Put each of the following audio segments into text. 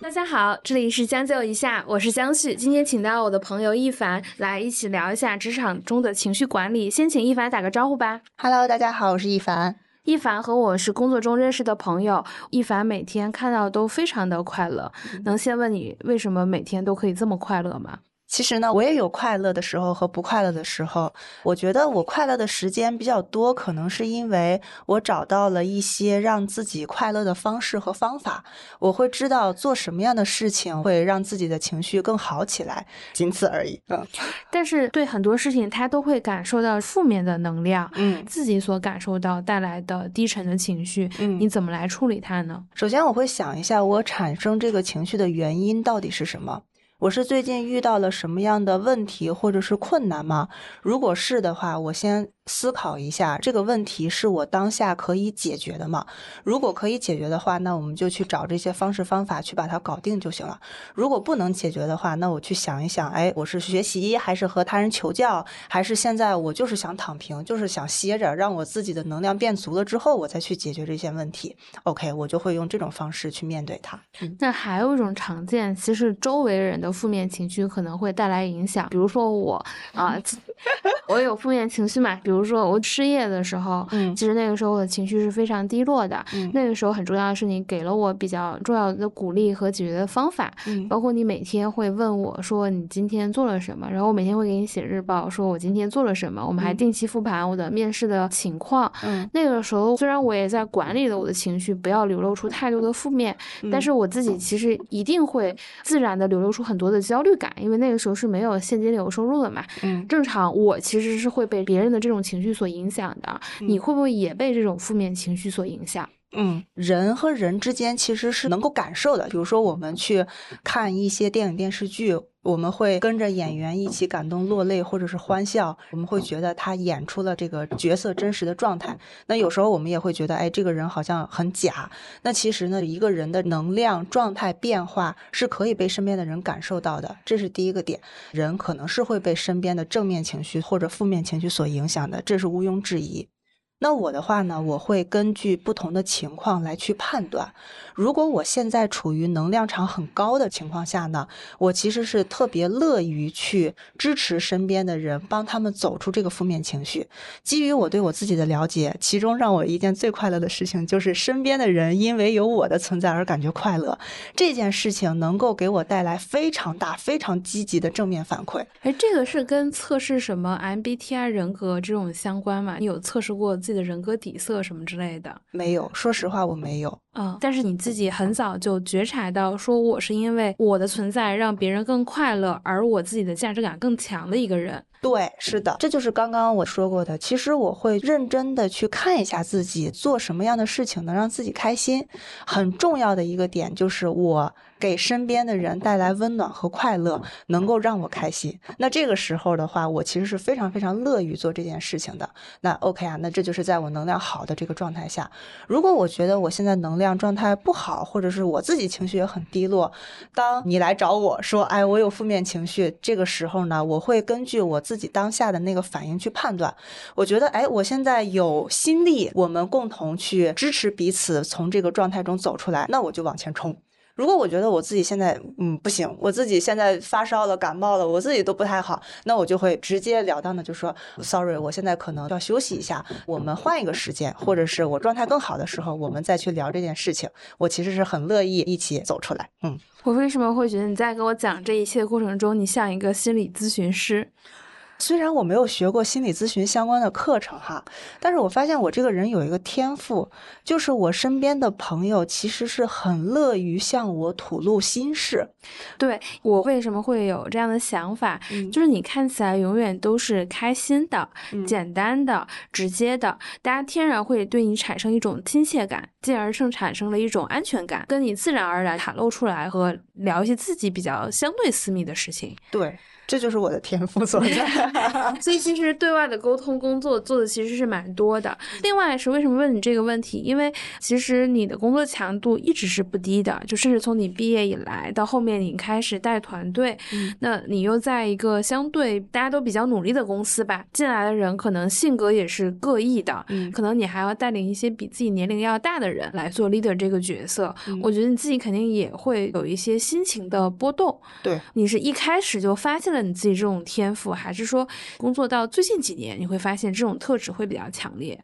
大家好，这里是将就一下，我是江旭。今天请到我的朋友一凡来一起聊一下职场中的情绪管理。先请一凡打个招呼吧。Hello，大家好，我是一凡。一凡和我是工作中认识的朋友，一凡每天看到都非常的快乐。能先问你为什么每天都可以这么快乐吗？其实呢，我也有快乐的时候和不快乐的时候。我觉得我快乐的时间比较多，可能是因为我找到了一些让自己快乐的方式和方法。我会知道做什么样的事情会让自己的情绪更好起来，仅此而已。嗯 但是对很多事情，他都会感受到负面的能量，嗯自己所感受到带来的低沉的情绪，嗯你怎么来处理它呢？首先，我会想一下我产生这个情绪的原因到底是什么。我是最近遇到了什么样的问题或者是困难吗？如果是的话，我先思考一下这个问题是我当下可以解决的吗？如果可以解决的话，那我们就去找这些方式方法去把它搞定就行了。如果不能解决的话，那我去想一想，哎，我是学习还是和他人求教，还是现在我就是想躺平，就是想歇着，让我自己的能量变足了之后，我再去解决这些问题。OK，我就会用这种方式去面对它。那还有一种常见，其实周围人的负面情绪可能会带来影响。比如说我啊，我有负面情绪嘛。比如说我失业的时候，嗯其实那个时候我的情绪是非常低落的。嗯那个时候很重要的是，你给了我比较重要的鼓励和解决的方法。嗯包括你每天会问我说你今天做了什么，然后我每天会给你写日报，说我今天做了什么。我们还嗯定期复盘我的面试的情况。嗯那个时候虽然我也在管理了我的情绪，不要流露出太多的负面，但嗯是我自己其实一定会自然的流露出很多的焦虑感，因为那个时候是没有现金流收入的嘛。嗯正常，我其实是会被别人的这种情绪所影响的。你会不会也被这种负面情绪所影响？嗯，人和人之间其实是能够感受的。比如说，我们去看一些电影电视剧，我们会跟着演员一起感动落泪，或者是欢笑，我们会觉得他演出了这个角色真实的状态。那有时候我们也会觉得，哎，这个人好像很假。那其实呢，一个人的能量状态变化是可以被身边的人感受到的，这是第一个点。人可能是会被身边的正面情绪或者负面情绪所影响的，这是毋庸置疑。那我的话呢，我会根据不同的情况来去判断。如果我现在处于能量场很高的情况下呢，我其实是特别乐于去支持身边的人，帮他们走出这个负面情绪。基于我对我自己的了解，其中让我一件最快乐的事情就是身边的人因为有我的存在而感觉快乐。这件事情能够给我带来非常大、非常积极的正面反馈。哎，这个是跟测试什么 MBTI 人格这种相关吗？你有测试过己的人格底色什么之类的？没有，说实话，我没有。嗯，但是你自己很早就觉察到，说我是因为我的存在让别人更快乐，而我自己的价值感更强的一个人。对，是的，这就是刚刚我说过的。其实我会认真的去看一下自己做什么样的事情能让自己开心。很重要的一个点就是我给身边的人带来温暖和快乐，能够让我开心。那这个时候的话，我其实是非常非常乐于做这件事情的。那 OK 啊，那这就是在我能量好的这个状态下。如果我觉得我现在能量状态不好，或者是我自己情绪也很低落，当你来找我说，哎，我有负面情绪，这个时候呢，我会根据我自己当下的那个反应去判断。我觉得，哎，我现在有心力，我们共同去支持彼此从这个状态中走出来，那我就往前冲。如果我觉得我自己现在嗯不行，我自己现在发烧了、感冒了，我自己都不太好，那我就会直截了当的就说，sorry，我现在可能要休息一下，我们换一个时间，或者是我状态更好的时候，我们再去聊这件事情。我其实是很乐意一起走出来，嗯。我为什么会觉得你在跟我讲这一切的过程中，你像一个心理咨询师？虽然我没有学过心理咨询相关的课程哈，但是我发现我这个人有一个天赋，就是我身边的朋友其实是很乐于向我吐露心事。对我为什么会有这样的想法？嗯就是你看起来永远都是开心的、嗯简单的、直接的，大家天然会对你产生一种亲切感，进而生产生了一种安全感，跟你自然而然袒露出来和聊一些自己比较相对私密的事情。对。这就是我的天赋所在。所以其实对外的沟通工作做的其实是蛮多的。另外是为什么问你这个问题？因为其实你的工作强度一直是不低的，就甚至从你毕业以来到后面你开始带团队，那你又在一个相对大家都比较努力的公司吧，进来的人可能性格也是各异的，可能你还要带领一些比自己年龄要大的人来做 leader 这个角色，我觉得你自己肯定也会有一些心情的波动。对，你是一开始就发现了你自己这种天赋，还是说工作到最近几年你会发现这种特质会比较强烈？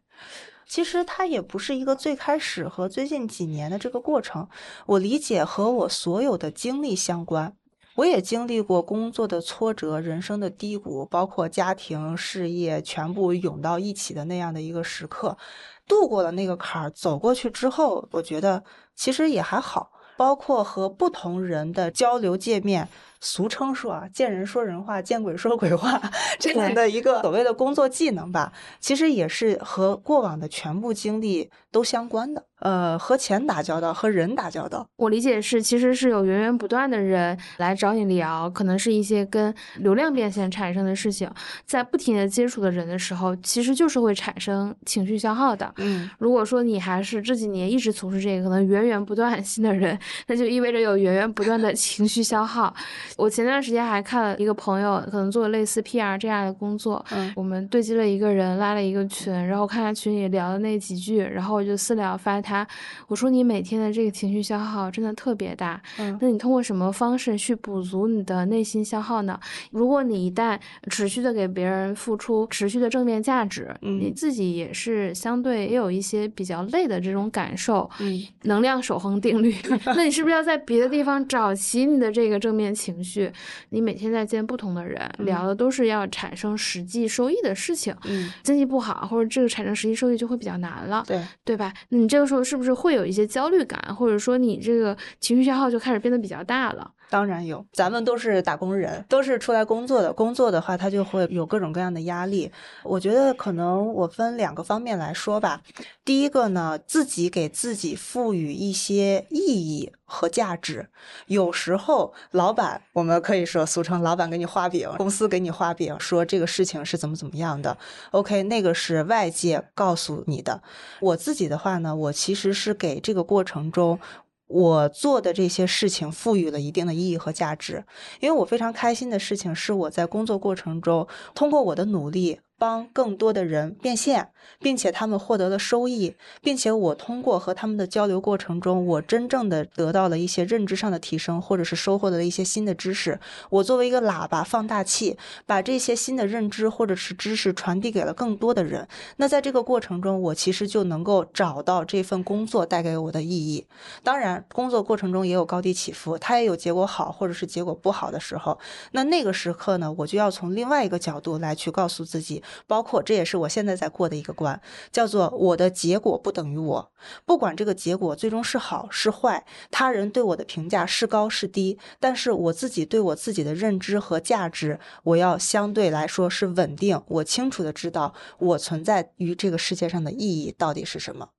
其实它也不是一个最开始和最近几年的这个过程，我理解和我所有的经历相关。我也经历过工作的挫折、人生的低谷，包括家庭、事业全部涌到一起的那样的一个时刻，度过了那个坎儿，走过去之后，我觉得其实也还好。包括和不同人的交流界面。俗称说啊，见人说人话，见鬼说鬼话，这样的一个所谓的工作技能吧，其实也是和过往的全部经历都相关的。呃，和钱打交道，和人打交道，我理解是，其实是有源源不断的人来找你聊，可能是一些跟流量变现产生的事情，在不停的接触的人的时候，其实就是会产生情绪消耗的。嗯，如果说你还是这几年一直从事这个，可能源源不断新的人，那就意味着有源源不断的情绪消耗。我前段时间还看了一个朋友，可能做类似 PR 这样的工作，嗯，我们对接了一个人，拉了一个群，然后看他群里聊的那几句，然后我就私聊发他，我说你每天的这个情绪消耗真的特别大，嗯，那你通过什么方式去补足你的内心消耗呢？如果你一旦持续的给别人付出持续的正面价值，嗯，你。自己也是相对也有一些比较累的这种感受，嗯，能量守恒定律，那你是不是要在别的地方找齐你的这个正面情绪？你每天在见不同的人，聊的都是要产生实际收益的事情。嗯，经济不好或者这个产生实际收益就会比较难了。对，对吧？你这个时候是不是会有一些焦虑感，或者说你这个情绪消耗就开始变得比较大了？当然有，咱们都是打工人，都是出来工作的。工作的话，他就会有各种各样的压力。我觉得可能我分两个方面来说吧。第一个呢，自己给自己赋予一些意义和价值。有时候，老板我们可以说俗称老板给你画饼，公司给你画饼，说这个事情是怎么怎么样的。OK，那个是外界告诉你的。我自己的话呢，我其实是给这个过程中。我做的这些事情赋予了一定的意义和价值，因为我非常开心的事情是我在工作过程中通过我的努力。帮更多的人变现，并且他们获得了收益，并且我通过和他们的交流过程中，我真正的得到了一些认知上的提升，或者是收获了一些新的知识。我作为一个喇叭放大器，把这些新的认知或者是知识传递给了更多的人。那在这个过程中，我其实就能够找到这份工作带给我的意义。当然，工作过程中也有高低起伏，它也有结果好或者是结果不好的时候。那那个时刻呢，我就要从另外一个角度来去告诉自己。包括这也是我现在在过的一个关，叫做我的结果不等于我，不管这个结果最终是好是坏，他人对我的评价是高是低，但是我自己对我自己的认知和价值，我要相对来说是稳定，我清楚的知道我存在于这个世界上的意义到底是什么。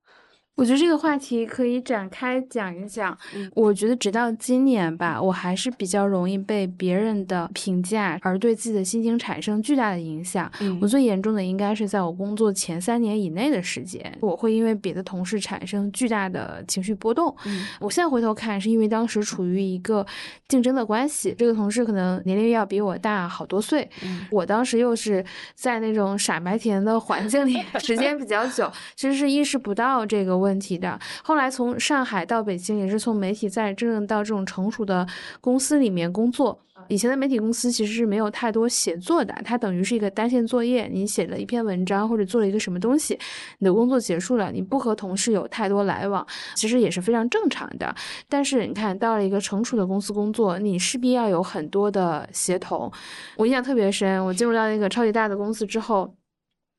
我觉得这个话题可以展开讲一讲。我觉得直到今年吧，我还是比较容易被别人的评价而对自己的心情产生巨大的影响。我最严重的应该是在我工作前三年以内的时间，我会因为别的同事产生巨大的情绪波动。我现在回头看，是因为当时处于一个竞争的关系，这个同事可能年龄要比我大好多岁，我当时又是在那种傻白甜的环境里 时间比较久，其实是意识不到这个问。问题的。后来从上海到北京，也是从媒体再真正到这种成熟的公司里面工作。以前的媒体公司其实是没有太多写作的，它等于是一个单线作业。你写了一篇文章或者做了一个什么东西，你的工作结束了，你不和同事有太多来往，其实也是非常正常的。但是你看到了一个成熟的公司工作，你势必要有很多的协同。我印象特别深，我进入到那个超级大的公司之后。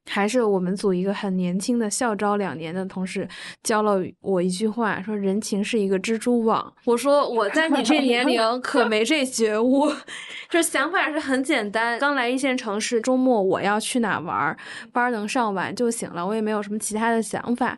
还是我们组一个很年轻的校招两年的同事教了我一句话，说人情是一个蜘蛛网。我说我在你这年龄 可没这觉悟，就想法是很简单。刚来一线城市，周末我要去哪玩，班能上完就行了，我也没有什么其他的想法。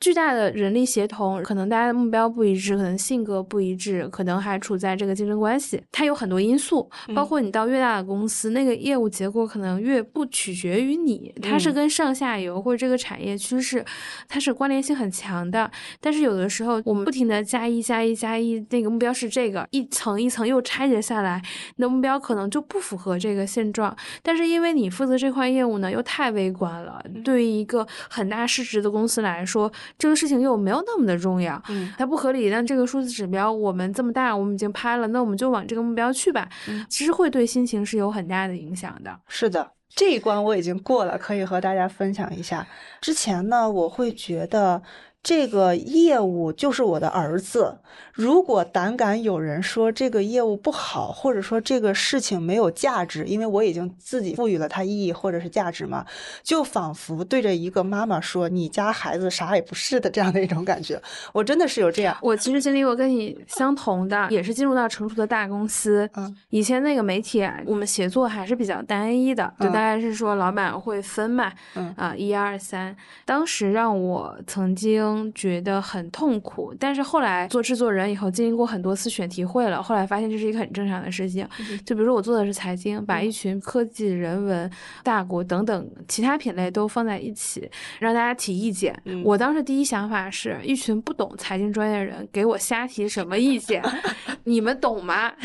巨大的人力协同，可能大家的目标不一致，可能性格不一致，可能还处在这个竞争关系，它有很多因素，包括你到越大的公司，那个业务结果可能越不取决于你，它是跟上下游或者这个产业趋势，它是关联性很强的。但是有的时候我们不停的加一加一加一，那个目标是这个，一层一层又拆解下来，你的目标可能就不符合这个现状。但是因为你负责这块业务呢，又太微观了，对于一个很大市值的公司来说。这个事情又没有那么的重要，嗯，它不合理。但这个数字指标我们这么大，我们已经拍了，那我们就往这个目标去吧。其实会对心情是有很大的影响的。是的，这一关我已经过了，可以和大家分享一下。之前呢，我会觉得。这个业务就是我的儿子。如果胆敢有人说这个业务不好，或者说这个事情没有价值，因为我已经自己赋予了它意义或者是价值嘛，就仿佛对着一个妈妈说：“你家孩子啥也不是的”这样的一种感觉。我真的是有这样。我其实经历过跟你相同的，也是进入到成熟的大公司。嗯，以前那个媒体啊，我们协作还是比较单一的，就大概是说老板会分嘛。嗯啊，一二三。当时让我曾经。觉得很痛苦，但是后来做制作人以后，经历过很多次选题会了，后来发现这是一个很正常的事情。就比如说我做的是财经，把一群科技、人文、大国等等其他品类都放在一起，让大家提意见。我当时第一想法是一群不懂财经专业的人给我瞎提什么意见？你们懂吗？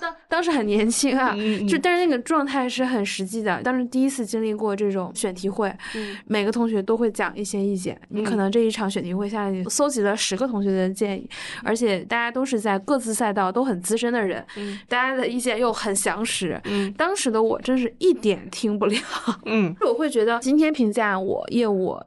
当当时很年轻啊，就但是那个状态是很实际的。当时第一次经历过这种选题会，每个同学都会讲一些意见，你可能这一场选题会下来，你搜集了十个同学的建议，而且大家都是在各自赛道都很资深的人，大家的意见又很详实。当时的我真是一点听不了。嗯，我会觉得今天评价我业务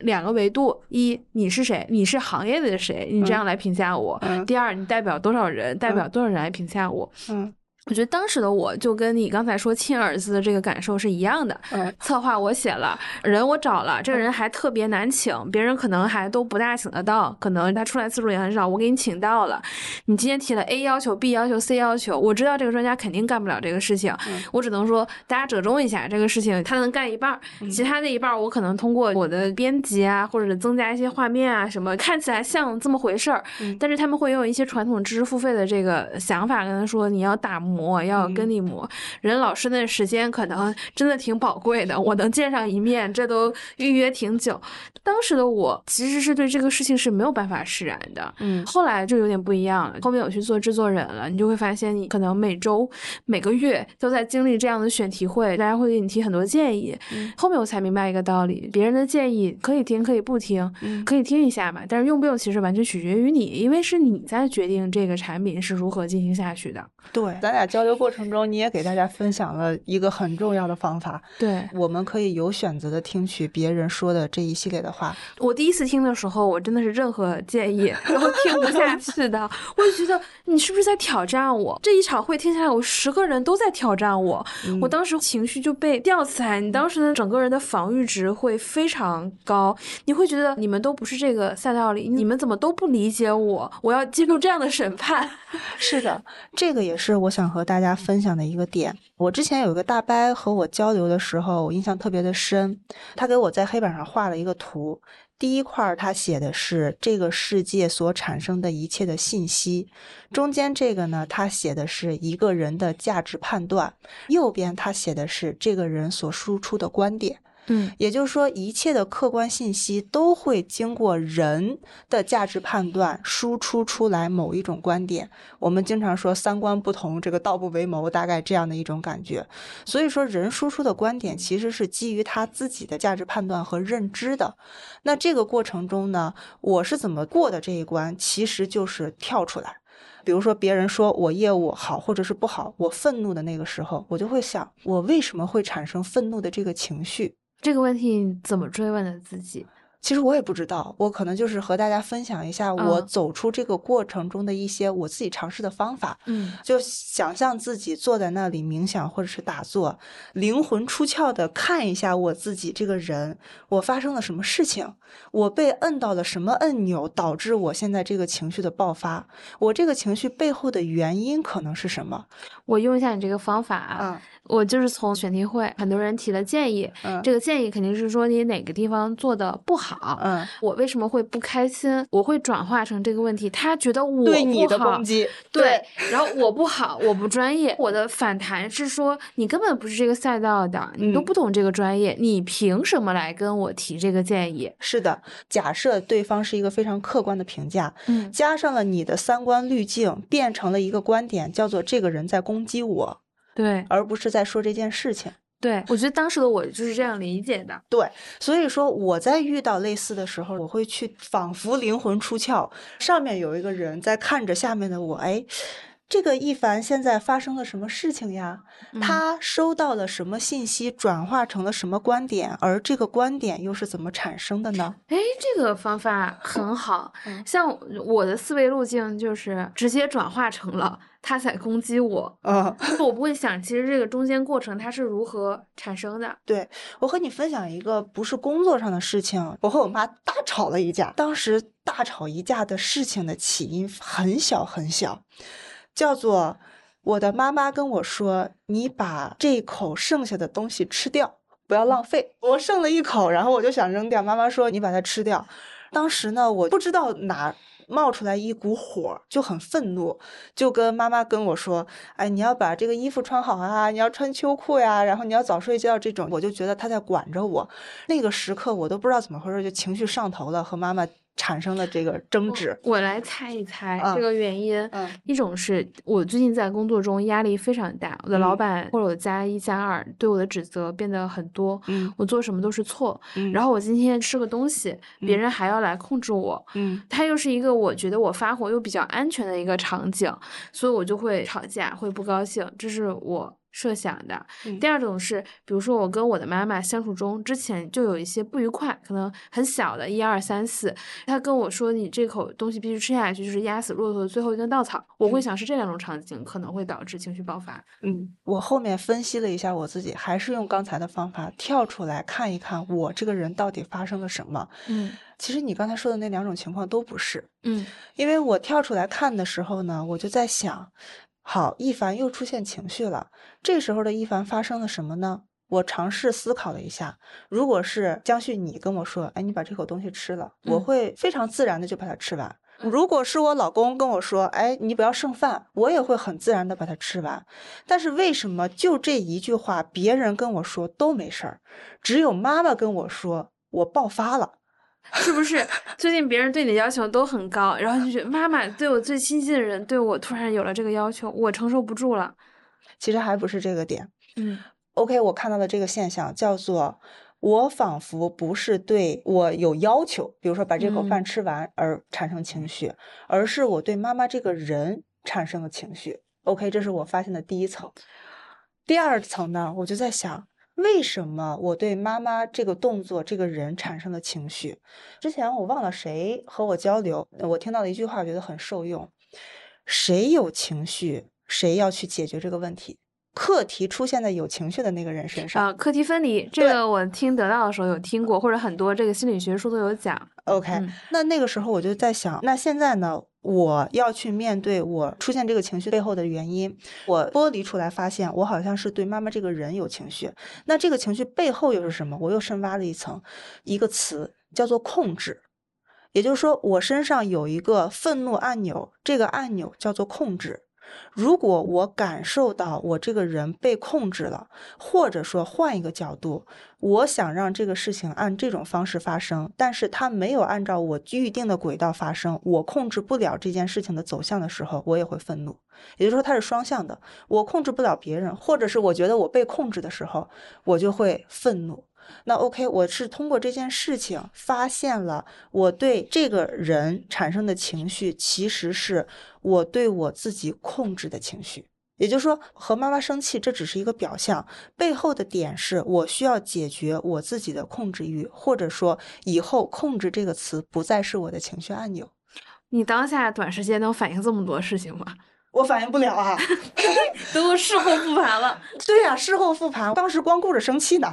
两个维度：一，你是谁？你是行业的谁？你这样来评价我。第二，你代表多少人？代表多少人来评价我？嗯。我觉得当时的我就跟你刚才说亲儿子的这个感受是一样的。嗯，策划我写了，人我找了，这个人还特别难请，别人可能还都不大请得到，可能他出来次数也很少。我给你请到了，你今天提了 A 要求、B 要求、C 要求，我知道这个专家肯定干不了这个事情，我只能说大家折中一下，这个事情他能干一半，其他的一半我可能通过我的编辑啊，或者增加一些画面啊什么，看起来像这么回事儿。但是他们会用一些传统知识付费的这个想法跟他说，你要打。磨要跟你磨，人老师那时间可能真的挺宝贵的，我能见上一面，这都预约挺久。当时的我其实是对这个事情是没有办法释然的，嗯，后来就有点不一样了。后面我去做制作人了，你就会发现，你可能每周、每个月都在经历这样的选题会，大家会给你提很多建议。后面我才明白一个道理：别人的建议可以听，可以不听，可以听一下嘛，但是用不用其实完全取决于你，因为是你在决定这个产品是如何进行下去的。对，咱俩。交流过程中，你也给大家分享了一个很重要的方法。对，我们可以有选择的听取别人说的这一系列的话。我第一次听的时候，我真的是任何建议然后听不下去的。我就觉得你是不是在挑战我？这一场会听下来，我十个人都在挑战我。我当时情绪就被吊起来，你当时的整个人的防御值会非常高。你会觉得你们都不是这个赛道里，你们怎么都不理解我？我要接受这样的审判？是的，这个也也是我想。和大家分享的一个点，我之前有一个大伯和我交流的时候，我印象特别的深。他给我在黑板上画了一个图，第一块他写的是这个世界所产生的一切的信息，中间这个呢，他写的是一个人的价值判断，右边他写的是这个人所输出的观点。嗯，也就是说，一切的客观信息都会经过人的价值判断输出出来某一种观点。我们经常说三观不同，这个道不为谋，大概这样的一种感觉。所以说，人输出的观点其实是基于他自己的价值判断和认知的。那这个过程中呢，我是怎么过的这一关，其实就是跳出来。比如说，别人说我业务好或者是不好，我愤怒的那个时候，我就会想，我为什么会产生愤怒的这个情绪？这个问题怎么追问的自己？其实我也不知道，我可能就是和大家分享一下我走出这个过程中的一些我自己尝试的方法。嗯，就想象自己坐在那里冥想或者是打坐，灵魂出窍的看一下我自己这个人，我发生了什么事情，我被摁到了什么按钮，导致我现在这个情绪的爆发，我这个情绪背后的原因可能是什么？我用一下你这个方法啊。我就是从选题会，很多人提的建议，这个建议肯定是说你哪个地方做的不好，嗯，我为什么会不开心？我会转化成这个问题，他觉得我对你的攻击，对，然后我不好，我不专业，我的反弹是说你根本不是这个赛道的，你都不懂这个专业，你凭什么来跟我提这个建议？是的，假设对方是一个非常客观的评价，嗯，加上了你的三观滤镜，变成了一个观点，叫做这个人在攻击我。对，而不是在说这件事情。对，我觉得当时的我就是这样理解的。对，所以说我在遇到类似的时候，我会去仿佛灵魂出窍，上面有一个人在看着下面的我，哎。这个一凡现在发生了什么事情呀？他收到了什么信息，转化成了什么观点？而这个观点又是怎么产生的呢？哎，这个方法很好。像我的思维路径就是直接转化成了他在攻击我。嗯，我不会想，其实这个中间过程它是如何产生的。对我和你分享一个不是工作上的事情，我和我妈大吵了一架。当时大吵一架的事情的起因很小很小。叫做我的妈妈跟我说：“你把这口剩下的东西吃掉，不要浪费。”我剩了一口，然后我就想扔掉。妈妈说：“你把它吃掉。”当时呢，我不知道哪冒出来一股火，就很愤怒，就跟妈妈跟我说：“哎，你要把这个衣服穿好啊，你要穿秋裤呀，然后你要早睡觉。”这种，我就觉得他在管着我。那个时刻，我都不知道怎么回事，就情绪上头了，和妈妈。产生了这个争执，我来猜一猜这个原因。一种是我最近在工作中压力非常大，我的老板或者我加一加二对我的指责变得很多，我做什么都是错。然后我今天吃个东西，别人还要来控制我。嗯，它又是一个我觉得我发火又比较安全的一个场景，所以我就会吵架，会不高兴。这是我。设想的，第二种是，比如说我跟我的妈妈相处中，之前就有一些不愉快，可能很小的，一二三四，她跟我说你这口东西必须吃下去，就是压死骆驼的最后一根稻草。我会想是这两种场景可能会导致情绪爆发。嗯，我后面分析了一下我自己，还是用刚才的方法跳出来看一看我这个人到底发生了什么。嗯，其实你刚才说的那两种情况都不是。嗯，因为我跳出来看的时候呢，我就在想。好，一凡又出现情绪了。这时候的一凡发生了什么呢？我尝试思考了一下，如果是江旭，你跟我说，哎，你把这口东西吃了，我会非常自然的就把它吃完。如果是我老公跟我说，哎，你不要剩饭，我也会很自然的把它吃完。但是为什么就这一句话，别人跟我说都没事儿，只有妈妈跟我说，我爆发了。是不是最近别人对你的要求都很高，然后就觉得妈妈对我最亲近的人对我突然有了这个要求，我承受不住了。其实还不是这个点。嗯，OK，我看到的这个现象叫做我仿佛不是对我有要求，比如说把这口饭吃完而产生情绪，而是我对妈妈这个人产生了情绪。OK，这是我发现的第一层。第二层呢，我就在想。为什么我对妈妈这个动作、这个人产生的情绪？之前我忘了谁和我交流，我听到了一句话，觉得很受用：谁有情绪，谁要去解决这个问题。课题出现在有情绪的那个人身上啊。课题分离，这个我听得到的时候有听过，或者很多这个心理学书都有讲。OK，那那个时候我就在想，那现在呢？我要去面对我出现这个情绪背后的原因，我剥离出来，发现我好像是对妈妈这个人有情绪。那这个情绪背后又是什么？我又深挖了一层，一个词叫做控制。也就是说，我身上有一个愤怒按钮，这个按钮叫做控制。如果我感受到我这个人被控制了，或者说换一个角度，我想让这个事情按这种方式发生，但是它没有按照我预定的轨道发生，我控制不了这件事情的走向的时候，我也会愤怒。也就是说，它是双向的，我控制不了别人，或者是我觉得我被控制的时候，我就会愤怒。那 OK，我是通过这件事情发现了我对这个人产生的情绪，其实是我对我自己控制的情绪。也就是说，和妈妈生气这只是一个表象，背后的点是我需要解决我自己的控制欲，或者说以后“控制”这个词不再是我的情绪按钮。你当下短时间能反应这么多事情吗？我反应不了啊，都事后复盘了。对呀，事后复盘，当时光顾着生气呢。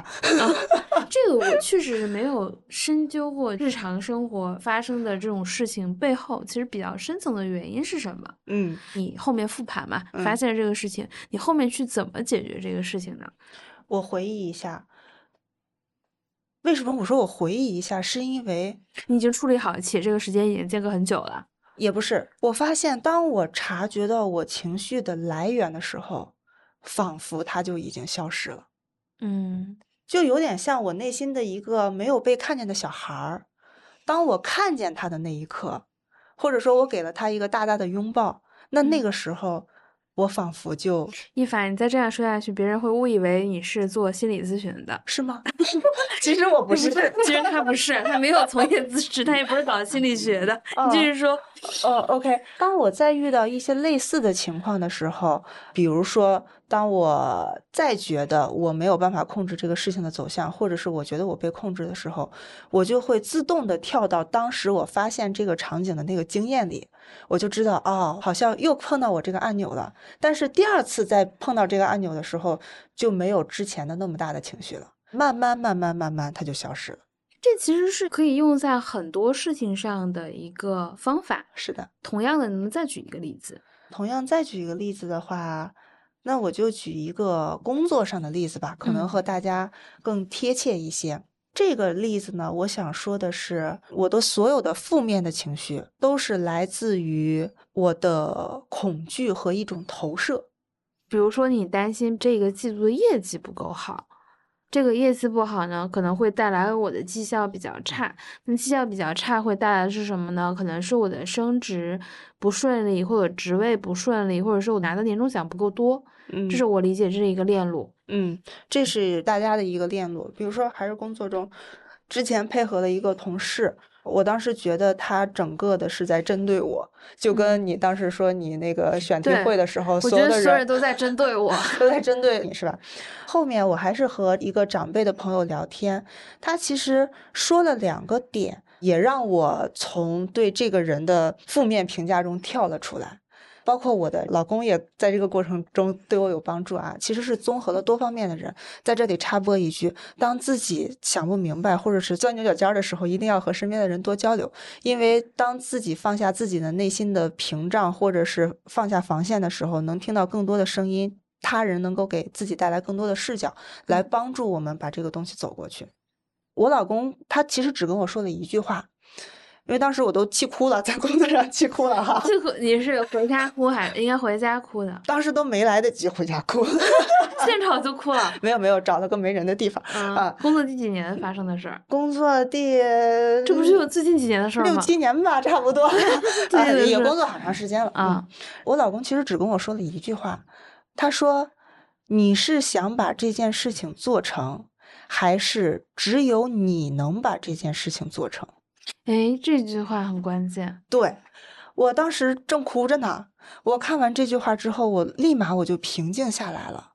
这个我确实是没有深究过日常生活发生的这种事情背后，其实比较深层的原因是什么？嗯，你后面复盘嘛，发现这个事情，你后面去怎么解决这个事情呢？我回忆一下，为什么我说我回忆一下，是因为你已经处理好，且这个时间已经间隔很久了。也不是，我发现当我察觉到我情绪的来源的时候，仿佛它就已经消失了。嗯，就有点像我内心的一个没有被看见的小孩儿。当我看见他的那一刻，或者说我给了他一个大大的拥抱，那那个时候。我仿佛就一凡，你再这样说下去，别人会误以为你是做心理咨询的，是吗？其实我不是，其实他不是，他没有从业资质，他也不是搞心理学的。你继续说。哦，OK。当我在遇到一些类似的情况的时候，比如说，当我再觉得我没有办法控制这个事情的走向，或者是我觉得我被控制的时候，我就会自动的跳到当时我发现这个场景的那个经验里，我就知道，哦，好像又碰到我这个按钮了。但是第二次再碰到这个按钮的时候，就没有之前的那么大的情绪了，慢慢慢慢慢慢，它就消失了。这其实是可以用在很多事情上的一个方法。是的，同样的，能再举一个例子？同样再举一个例子的话，那我就举一个工作上的例子吧，可能和大家更贴切一些。这个例子呢，我想说的是，我的所有的负面的情绪都是来自于我的恐惧和一种投射。比如说，你担心这个季度的业绩不够好。这个业绩不好呢，可能会带来我的绩效比较差。那绩效比较差会带来的是什么呢？可能是我的升职不顺利，或者职位不顺利，或者是我拿的年终奖不够多。嗯，这是我理解这是一个链路。嗯，这是大家的一个链路。比如说，还是工作中，之前配合的一个同事。我当时觉得他整个的是在针对我，就跟你当时说你那个选题会的时候，所有的人都在针对我，都在针对你是吧？后面我还是和一个长辈的朋友聊天，他其实说了两个点，也让我从对这个人的负面评价中跳了出来。包括我的老公也在这个过程中对我有帮助啊，其实是综合了多方面的人。在这里插播一句：当自己想不明白或者是钻牛角尖的时候，一定要和身边的人多交流，因为当自己放下自己的内心的屏障，或者是放下防线的时候，能听到更多的声音，他人能够给自己带来更多的视角，来帮助我们把这个东西走过去。我老公他其实只跟我说了一句话。因为当时我都气哭了，在工作上气哭了哈。气哭？你是回家哭还应该回家哭的？当时都没来得及回家哭，现场就哭了。没有没有，找了个没人的地方啊。工作第几年发生的事儿？工作第这不是有最近几年的事儿吗？六七年吧，差不多。对，也工作好长时间了啊。我老公其实只跟我说了一句话，他说：“你是想把这件事情做成，还是只有你能把这件事情做成？”哎，这句话很关键。对，我当时正哭着呢。我看完这句话之后，我立马我就平静下来了。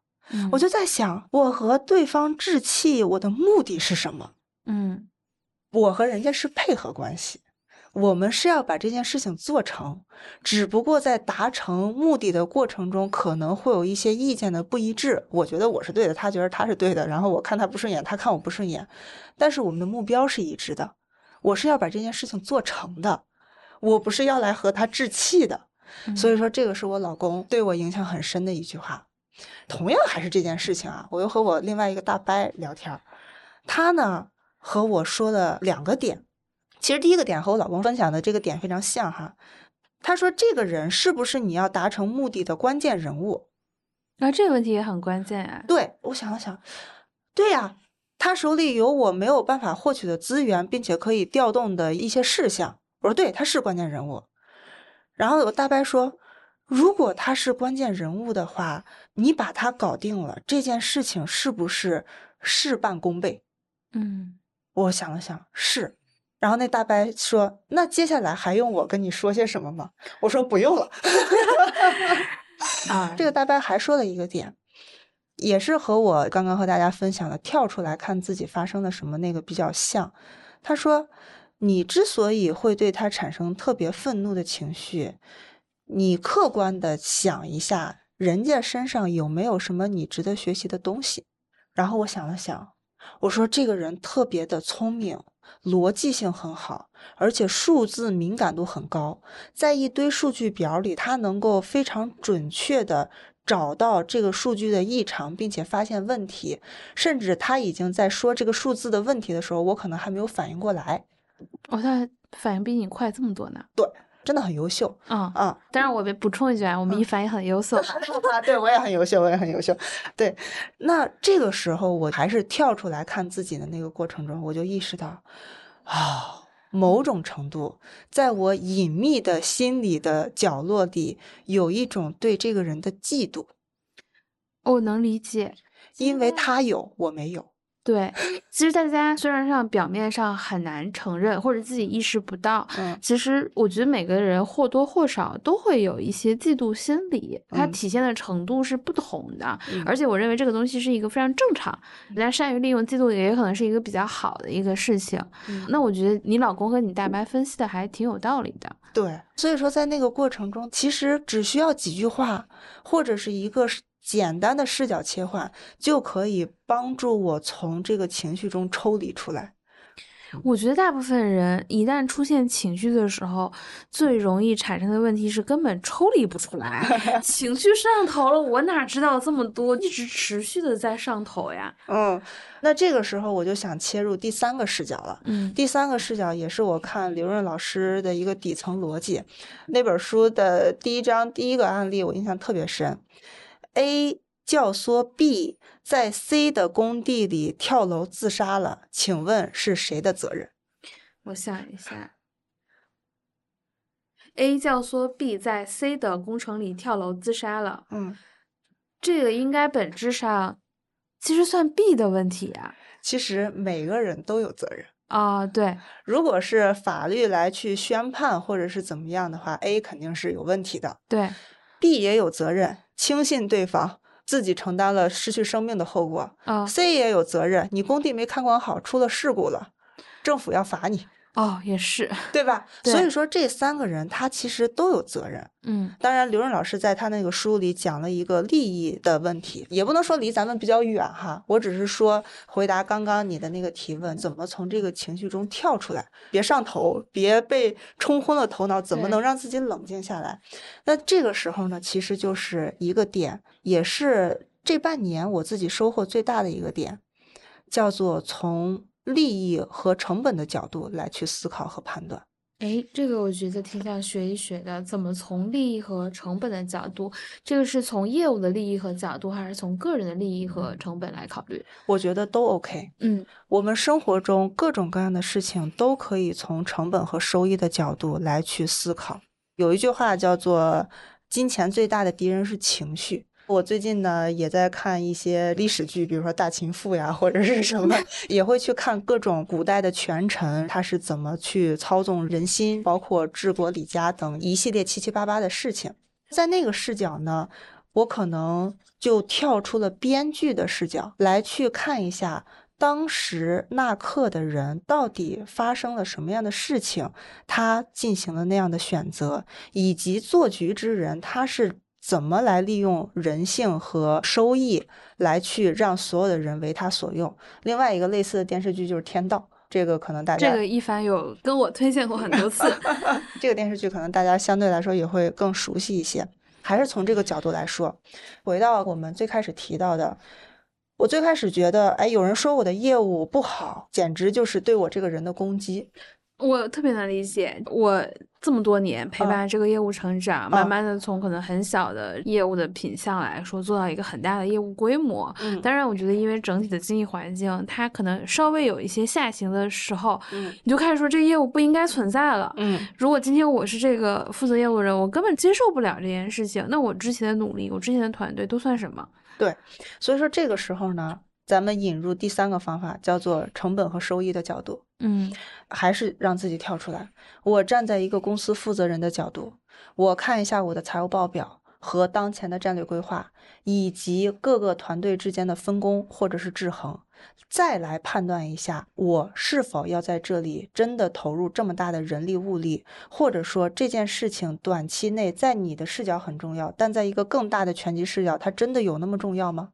我就在想，我和对方置气，我的目的是什么？嗯，我和人家是配合关系，我们是要把这件事情做成。只不过在达成目的的过程中，可能会有一些意见的不一致。我觉得我是对的，他觉得他是对的，然后我看他不顺眼，他看我不顺眼，但是我们的目标是一致的。我是要把这件事情做成的，我不是要来和他置气的，所以说这个是我老公对我影响很深的一句话。同样还是这件事情啊，我又和我另外一个大伯聊天，他呢和我说了两个点，其实第一个点和我老公分享的这个点非常像哈。他说这个人是不是你要达成目的的关键人物？那这个问题也很关键啊。对我想了想，对呀。他手里有我没有办法获取的资源，并且可以调动的一些事项。我说对，他是关键人物。然后我大伯说，如果他是关键人物的话，你把他搞定了，这件事情是不是事半功倍？嗯，我想了想，是。然后那大伯说，那接下来还用我跟你说些什么吗？我说不用了。啊，这个大伯还说了一个点，也是和我刚刚和大家分享的跳出来看自己发生了什么那个比较像。他说：“你之所以会对他产生特别愤怒的情绪，你客观的想一下，人家身上有没有什么你值得学习的东西？”然后我想了想，我说：“这个人特别的聪明。”逻辑性很好，而且数字敏感度很高，在一堆数据表里，他能够非常准确的找到这个数据的异常，并且发现问题，甚至他已经在说这个数字的问题的时候，我可能还没有反应过来。哦，他反应比你快这么多呢？对。真的很优秀，嗯啊！当然，我补充一句啊，我们一凡也很优秀，对我也很优秀，我也很优秀。对，那这个时候我还是跳出来看自己的那个过程中，我就意识到，啊，某种程度，在我隐秘的心里的角落里，有一种对这个人的嫉妒。我能理解，因为他有，我没有。对，其实大家虽然上表面上很难承认，或者自己意识不到，嗯，其实我觉得每个人或多或少都会有一些嫉妒心理，它体现的程度是不同的。而且我认为这个东西是一个非常正常，人家善于利用嫉妒，也可能是一个比较好的一个事情。那我觉得你老公和你大白分析的还挺有道理的。对，所以说在那个过程中，其实只需要几句话，或者是一个。简单的视角切换就可以帮助我从这个情绪中抽离出来。我觉得大部分人一旦出现情绪的时候，最容易产生的问题是根本抽离不出来，情绪上头了，我哪知道这么多，一直持续的在上头呀。嗯，那这个时候我就想切入第三个视角了。嗯，第三个视角也是我看刘润老师的一个底层逻辑。那本书的第一章第一个案例，我印象特别深。A 教唆 B 在 C 的工地里跳楼自杀了，请问是谁的责任？我想一下，A 教唆 B 在 C 的工程里跳楼自杀了。嗯，这个应该本质上其实算 B 的问题呀。其实每个人都有责任啊。对，如果是法律来去宣判或者是怎么样的话，A 肯定是有问题的。对，B 也有责任。轻信对方，自己承担了失去生命的后果。啊，C 也有责任，你工地没看管好，出了事故了，政府要罚你。哦，也是，对吧？所以说这三个人他其实都有责任。嗯，当然，刘润老师在他那个书里讲了一个利益的问题，也不能说离咱们比较远哈。我只是说回答刚刚你的那个提问，怎么从这个情绪中跳出来，别上头，别被冲昏了头脑，怎么能让自己冷静下来？那这个时候呢，其实就是一个点，也是这半年我自己收获最大的一个点，叫做从。利益和成本的角度来去思考和判断，哎，这个我觉得挺想学一学的。怎么从利益和成本的角度？这个是从业务的利益和角度，还是从个人的利益和成本来考虑？我觉得都 OK。嗯，我们生活中各种各样的事情都可以从成本和收益的角度来去思考。有一句话叫做“金钱最大的敌人是情绪”。我最近呢也在看一些历史剧，比如说《大秦赋》呀，或者是什么，也会去看各种古代的权臣他是怎么去操纵人心，包括治国理家等一系列七七八八的事情。在那个视角呢，我可能就跳出了编剧的视角来去看一下当时那刻的人到底发生了什么样的事情，他进行了那样的选择，以及做局之人他是。怎么来利用人性和收益来去让所有的人为他所用？另外一个类似的电视剧就是《天道》，这个可能大家这个一凡有跟我推荐过很多次。这个电视剧可能大家相对来说也会更熟悉一些。还是从这个角度来说，回到我们最开始提到的，我最开始觉得，哎，有人说我的业务不好，简直就是对我这个人的攻击。我特别能理解，我这么多年陪伴这个业务成长，慢慢的从可能很小的业务的品相来说，做到一个很大的业务规模。嗯，当然，我觉得因为整体的经济环境，它可能稍微有一些下行的时候，嗯，你就开始说这个业务不应该存在了。嗯，如果今天我是这个负责业务人，我根本接受不了这件事情，那我之前的努力，我之前的团队都算什么？对，所以说这个时候呢。咱们引入第三个方法，叫做成本和收益的角度。嗯，还是让自己跳出来。我站在一个公司负责人的角度，我看一下我的财务报表和当前的战略规划，以及各个团队之间的分工或者是制衡，再来判断一下我是否要在这里真的投入这么大的人力物力，或者说这件事情短期内在你的视角很重要，但在一个更大的全局视角，它真的有那么重要吗？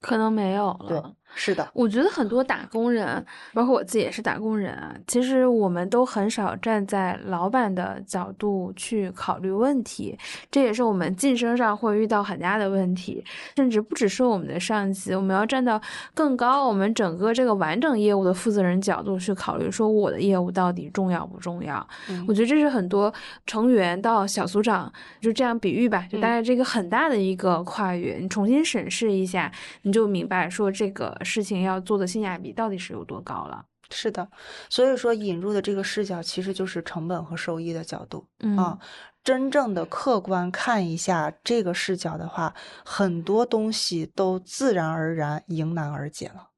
可能没有了。是的，我觉得很多打工人，包括我自己也是打工人啊。其实我们都很少站在老板的角度去考虑问题，这也是我们晋升上会遇到很大的问题。甚至不只是我们的上级，我们要站到更高，我们整个这个完整业务的负责人角度去考虑，说我的业务到底重要不重要？我觉得这是很多成员到小组长就这样比喻吧，就大概这个很大的一个跨越，你重新审视一下，你就明白说这个。事情要做的性价比到底是有多高了？是的，所以说引入的这个视角其实就是成本和收益的角度啊。真正的客观看一下这个视角的话，很多东西都自然而然迎难而解了。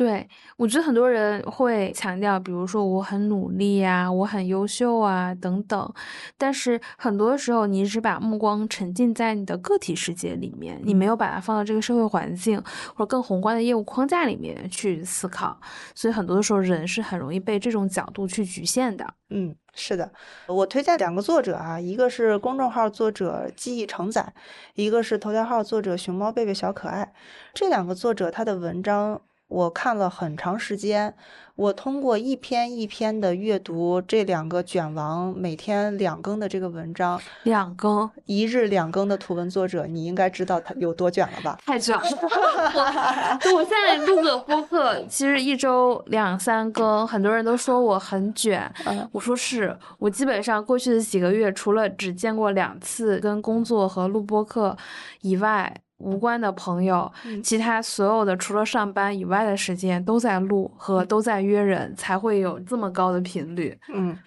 对，我觉得很多人会强调，比如说我很努力啊，我很优秀啊，等等。但是很多时候，你只把目光沉浸在你的个体世界里面，你没有把它放到这个社会环境或者更宏观的业务框架里面去思考。所以很多的时候，人是很容易被这种角度去局限的。嗯，是的。我推荐两个作者啊，一个是公众号作者记忆承载，一个是头条号作者熊猫贝贝小可爱。这两个作者他的文章。我看了很长时间，我通过一篇一篇的阅读这两个卷王每天两更的这个文章，两更一日两更的图文作者，你应该知道他有多卷了吧？太卷了！我现在录个播客，其实一周两三更，很多人都说我很卷。我说是我基本上过去的几个月，除了只见过两次跟工作和录播课以外。无关的朋友，其他所有的除了上班以外的时间都在录和都在约人，才会有这么高的频率。嗯，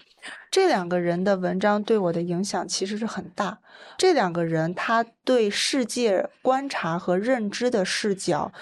这两个人的文章对我的影响其实是很大。这两个人他对世界观察和认知的视角，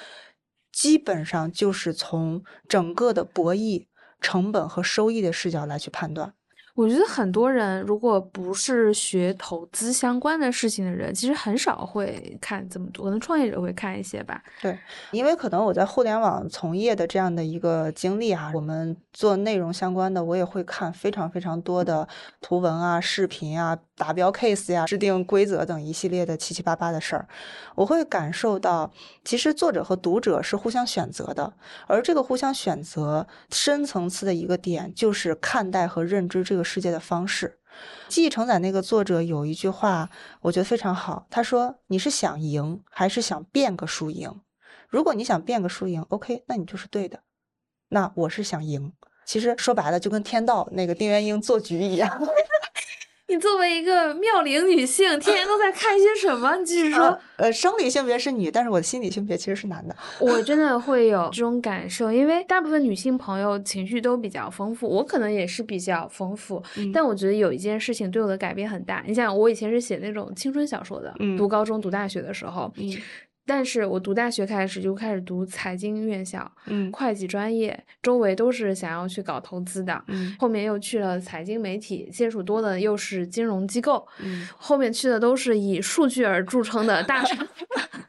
基本上就是从整个的博弈、成本和收益的视角来去判断。我觉得很多人如果不是学投资相关的事情的人，其实很少会看这么多。可能创业者会看一些吧。对，因为可能我在互联网从业的这样的一个经历啊，我们做内容相关的，我也会看非常非常多的图文啊、视频啊、达标 case 呀、制定规则等一系列的七七八八的事儿。我会感受到，其实作者和读者是互相选择的，而这个互相选择深层次的一个点，就是看待和认知这个。世界的方式，记忆承载那个作者有一句话，我觉得非常好。他说：“你是想赢还是想变个输赢？如果你想变个输赢，OK，那你就是对的。那我是想赢。其实说白了，就跟天道那个丁元英做局一样。”你作为一个妙龄女性，天天都在看些什么？你继续说。呃，生理性别是女，但是我的心理性别其实是男的。我真的会有 这种感受，因为大部分女性朋友情绪都比较丰富，我可能也是比较丰富。但我觉得有一件事情对我的改变很大。你想，我以前是写那种青春小说的，读高中、读大学的时候。但是我读大学开始就开始读财经院校，嗯，会计专业，周围都是想要去搞投资的，嗯，后面又去了财经媒体，接触多的又是金融机构，嗯，后面去的都是以数据而著称的大厂。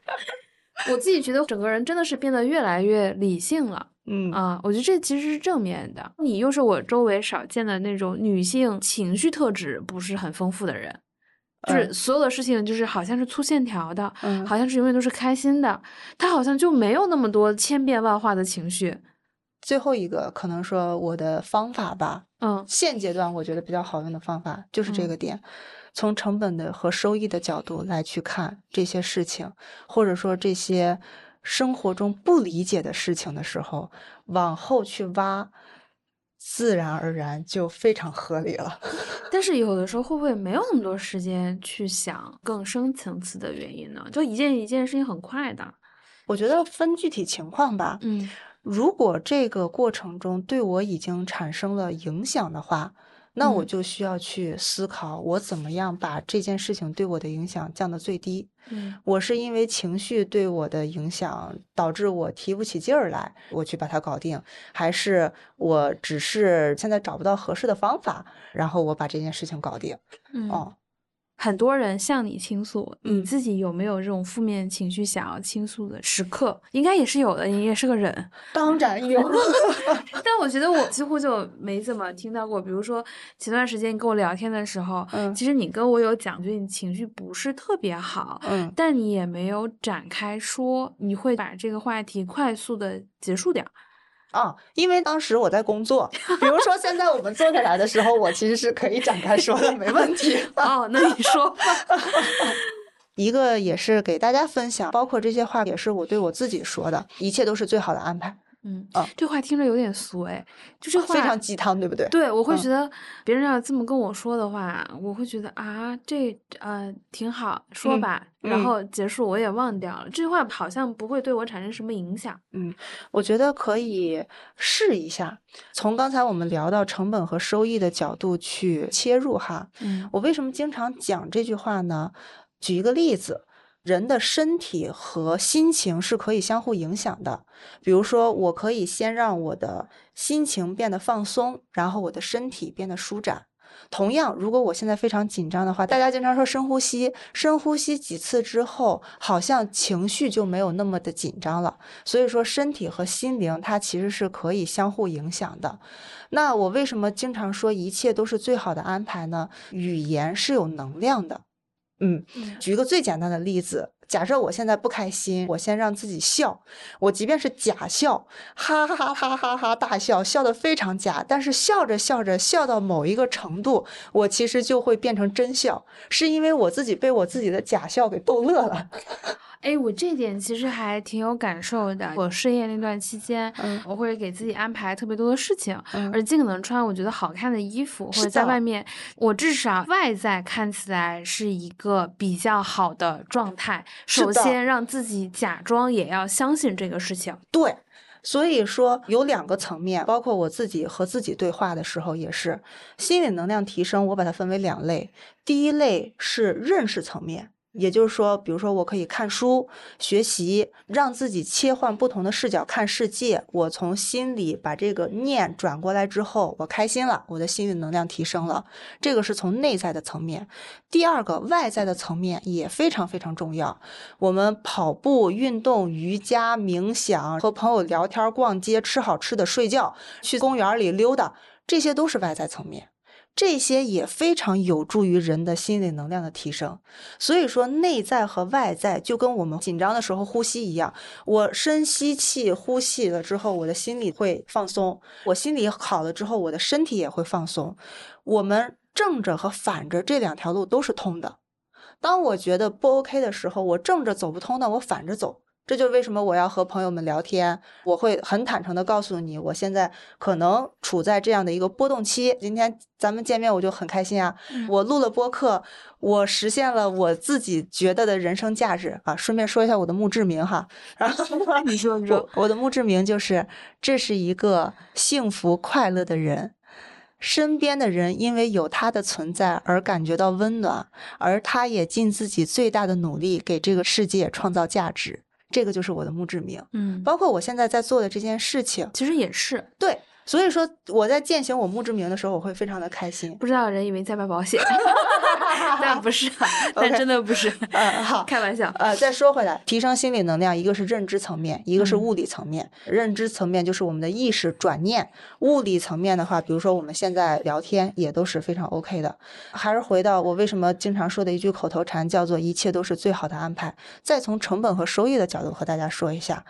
我自己觉得整个人真的是变得越来越理性了，嗯啊，我觉得这其实是正面的。你又是我周围少见的那种女性情绪特质不是很丰富的人。就是所有的事情，就是好像是粗线条的，嗯，好像是永远都是开心的，他好像就没有那么多千变万化的情绪。最后一个可能说我的方法吧，嗯，现阶段我觉得比较好用的方法就是这个点，从成本的和收益的角度来去看这些事情，或者说这些生活中不理解的事情的时候，往后去挖。自然而然就非常合理了，但是有的时候会不会没有那么多时间去想更深层次的原因呢？就一件一件事情很快的，我觉得分具体情况吧。嗯，如果这个过程中对我已经产生了影响的话。那我就需要去思考，我怎么样把这件事情对我的影响降到最低。嗯，我是因为情绪对我的影响导致我提不起劲儿来，我去把它搞定，还是我只是现在找不到合适的方法，然后我把这件事情搞定。嗯，哦，很多人向你倾诉，你自己有没有这种负面情绪想要倾诉的时刻？应该也是有的，你也是个人，当然有。但我觉得我几乎就没怎么听到过。比如说前段时间跟我聊天的时候，嗯，其实你跟我有讲，觉得你情绪不是特别好，嗯，但你也没有展开说，你会把这个话题快速的结束掉。啊，因为当时我在工作，比如说现在我们坐下来的时候，我其实是可以展开说的，没问题。哦，那你说，一个也是给大家分享，包括这些话也是我对我自己说的，一切都是最好的安排。嗯啊，这话听着有点俗哎，就这话非常鸡汤，对不对？对，我会觉得别人要这么跟我说的话，我会觉得啊，这呃挺好，说吧，然后结束，我也忘掉了。这句话好像不会对我产生什么影响。嗯，我觉得可以试一下，从刚才我们聊到成本和收益的角度去切入哈。嗯，我为什么经常讲这句话呢？举一个例子。人的身体和心情是可以相互影响的。比如说，我可以先让我的心情变得放松，然后我的身体变得舒展。同样，如果我现在非常紧张的话，大家经常说深呼吸，深呼吸几次之后，好像情绪就没有那么的紧张了。所以说，身体和心灵它其实是可以相互影响的。那我为什么经常说一切都是最好的安排呢？语言是有能量的。嗯，举一个最简单的例子，假设我现在不开心，我先让自己笑，我即便是假笑，哈哈哈哈哈哈大笑，笑得非常假，但是笑着笑着笑到某一个程度，我其实就会变成真笑，是因为我自己被我自己的假笑给逗乐了。哎，我这点其实还挺有感受的。我失业那段期间，我会给自己安排特别多的事情，而尽可能穿我觉得好看的衣服，或者在外面，我至少外在看起来是一个比较好的状态。首先让自己假装也要相信这个事情。对，所以说有两个层面，包括我自己和自己对话的时候也是心理能量提升。我把它分为两类，第一类是认识层面。也就是说，比如说，我可以看书学习，让自己切换不同的视角看世界。我从心里把这个念转过来之后，我开心了，我的心理能量提升了。这个是从内在的层面。第二个外在的层面也非常非常重要。我们跑步、运动、瑜伽、冥想，和朋友聊天、逛街、吃好吃的、睡觉、去公园里溜达，这些都是外在层面。这些也非常有助于人的心理能量的提升，所以说内在和外在就跟我们紧张的时候呼吸一样，我深吸气呼气了之后，我的心里会放松；我心里好了之后，我的身体也会放松。我们正着和反着这两条路都是通的。当我觉得不 OK 的时候，我正着走不通，那我反着走。这就是为什么我要和朋友们聊天，我会很坦诚的告诉你，我现在可能处在这样的一个波动期。今天咱们见面，我就很开心啊！我录了播客，我实现了我自己觉得的人生价值啊！顺便说一下我的墓志铭哈，然后 你说你说，我的墓志铭就是：这是一个幸福快乐的人，身边的人因为有他的存在而感觉到温暖，而他也尽自己最大的努力给这个世界创造价值。这个就是我的墓志铭，嗯，包括我现在在做的这件事情，其实也是。对。所以说，我在践行我墓志铭的时候，我会非常的开心。不知道人以为在卖保险，但不是，但真的不是。嗯，好，开玩笑。呃，再说回来，提升心理能量，一个是认知层面，一个是物理层面。认知层面就是我们的意识转念，物理层面的话，比如说我们现在聊天也都是非常 OK 的。还是回到我为什么经常说的一句口头禅，叫做“一切都是最好的安排”。再从成本和收益的角度和大家说一下。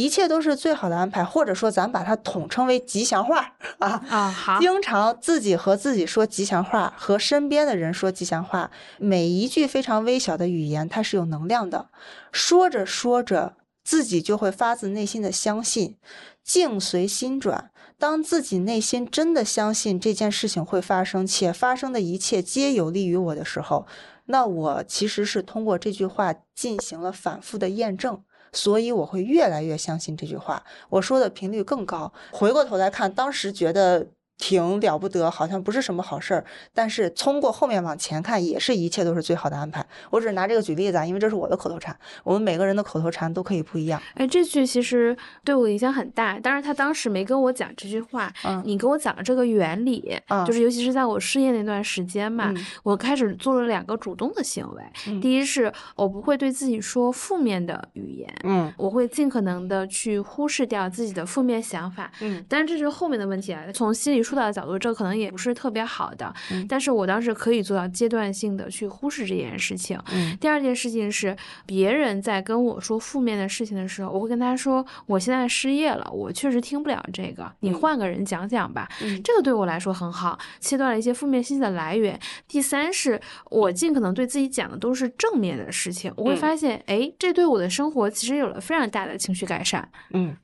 一切都是最好的安排，或者说咱把它统称为吉祥话啊啊！好，经常自己和自己说吉祥话，和身边的人说吉祥话，每一句非常微小的语言，它是有能量的。说着说着，自己就会发自内心的相信，境随心转。当自己内心真的相信这件事情会发生，且发生的一切皆有利于我的时候，那我其实是通过这句话进行了反复的验证。所以我会越来越相信这句话，我说的频率更高。回过头来看，当时觉得挺了不得，好像不是什么好事儿，但是通过后面往前看，也是一切都是最好的安排。我只是拿这个举例子啊，因为这是我的口头禅。我们每个人的口头禅都可以不一样。哎，这句其实对我影响很大，当然他当时没跟我讲这句话。嗯，你跟我讲了这个原理，就是尤其是在我失业那段时间嘛，我开始做了两个主动的行为。第一是我不会对自己说负面的语言，嗯，我会尽可能的去忽视掉自己的负面想法。嗯，但是这是后面的问题啊，从心理。疏导的角度，这可能也不是特别好的，但是我当时可以做到阶段性的去忽视这件事情。第二件事情是，别人在跟我说负面的事情的时候，我会跟他说，我现在失业了，我确实听不了这个，你换个人讲讲吧。这个对我来说很好，切断了一些负面信息的来源。第三是，我尽可能对自己讲的都是正面的事情，我会发现，哎，这对我的生活其实有了非常大的情绪改善。嗯。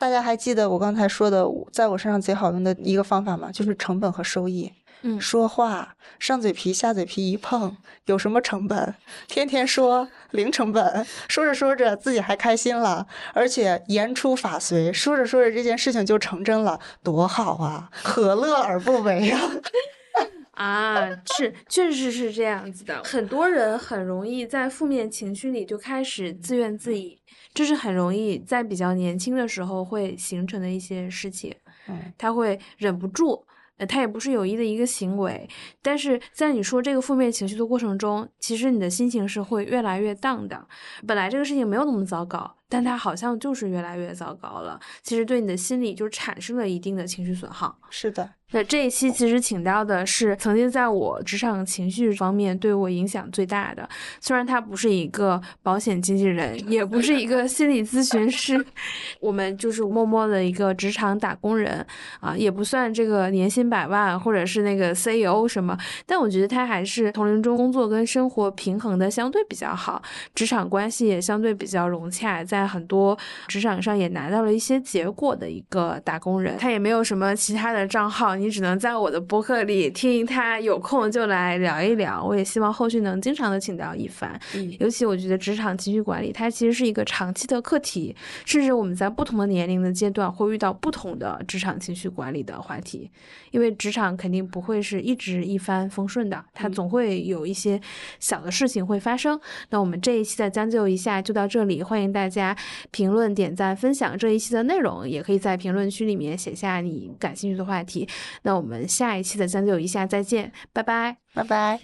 大家还记得我刚才说的，在我身上贼好用的一个方法吗？就是成本和收益。嗯，说话上嘴皮下嘴皮一碰，有什么成本？天天说零成本，说着说着自己还开心了，而且言出法随，说着说着这件事情就成真了，多好啊！何乐而不为啊？啊，是，确实是这样子的。很多人很容易在负面情绪里就开始自怨自艾。这是很容易在比较年轻的时候会形成的一些事情，嗯，他会忍不住，呃，他也不是有意的一个行为，但是在你说这个负面情绪的过程中，其实你的心情是会越来越荡的。本来这个事情没有那么糟糕，但它好像就是越来越糟糕了。其实对你的心理就产生了一定的情绪损耗。是的。那这一期其实请到的是曾经在我职场情绪方面对我影响最大的，虽然他不是一个保险经纪人，也不是一个 心理咨询师，我们就是默默的一个职场打工人啊，也不算这个年薪百万或者是那个 CEO 什么，但我觉得他还是同龄中工作跟生活平衡的相对比较好，职场关系也相对比较融洽，在很多职场上也拿到了一些结果的一个打工人，他也没有什么其他的账号。你只能在我的博客里听他，有空就来聊一聊。我也希望后续能经常的请到一凡。嗯，尤其我觉得职场情绪管理，它其实是一个长期的课题，甚至我们在不同的年龄的阶段会遇到不同的职场情绪管理的话题。因为职场肯定不会是一直一帆风顺的，它总会有一些小的事情会发生。那我们这一期的将就一下就到这里，欢迎大家评论、点赞、分享这一期的内容，也可以在评论区里面写下你感兴趣的话题。那我们下一期的将就一下再见拜拜。拜拜。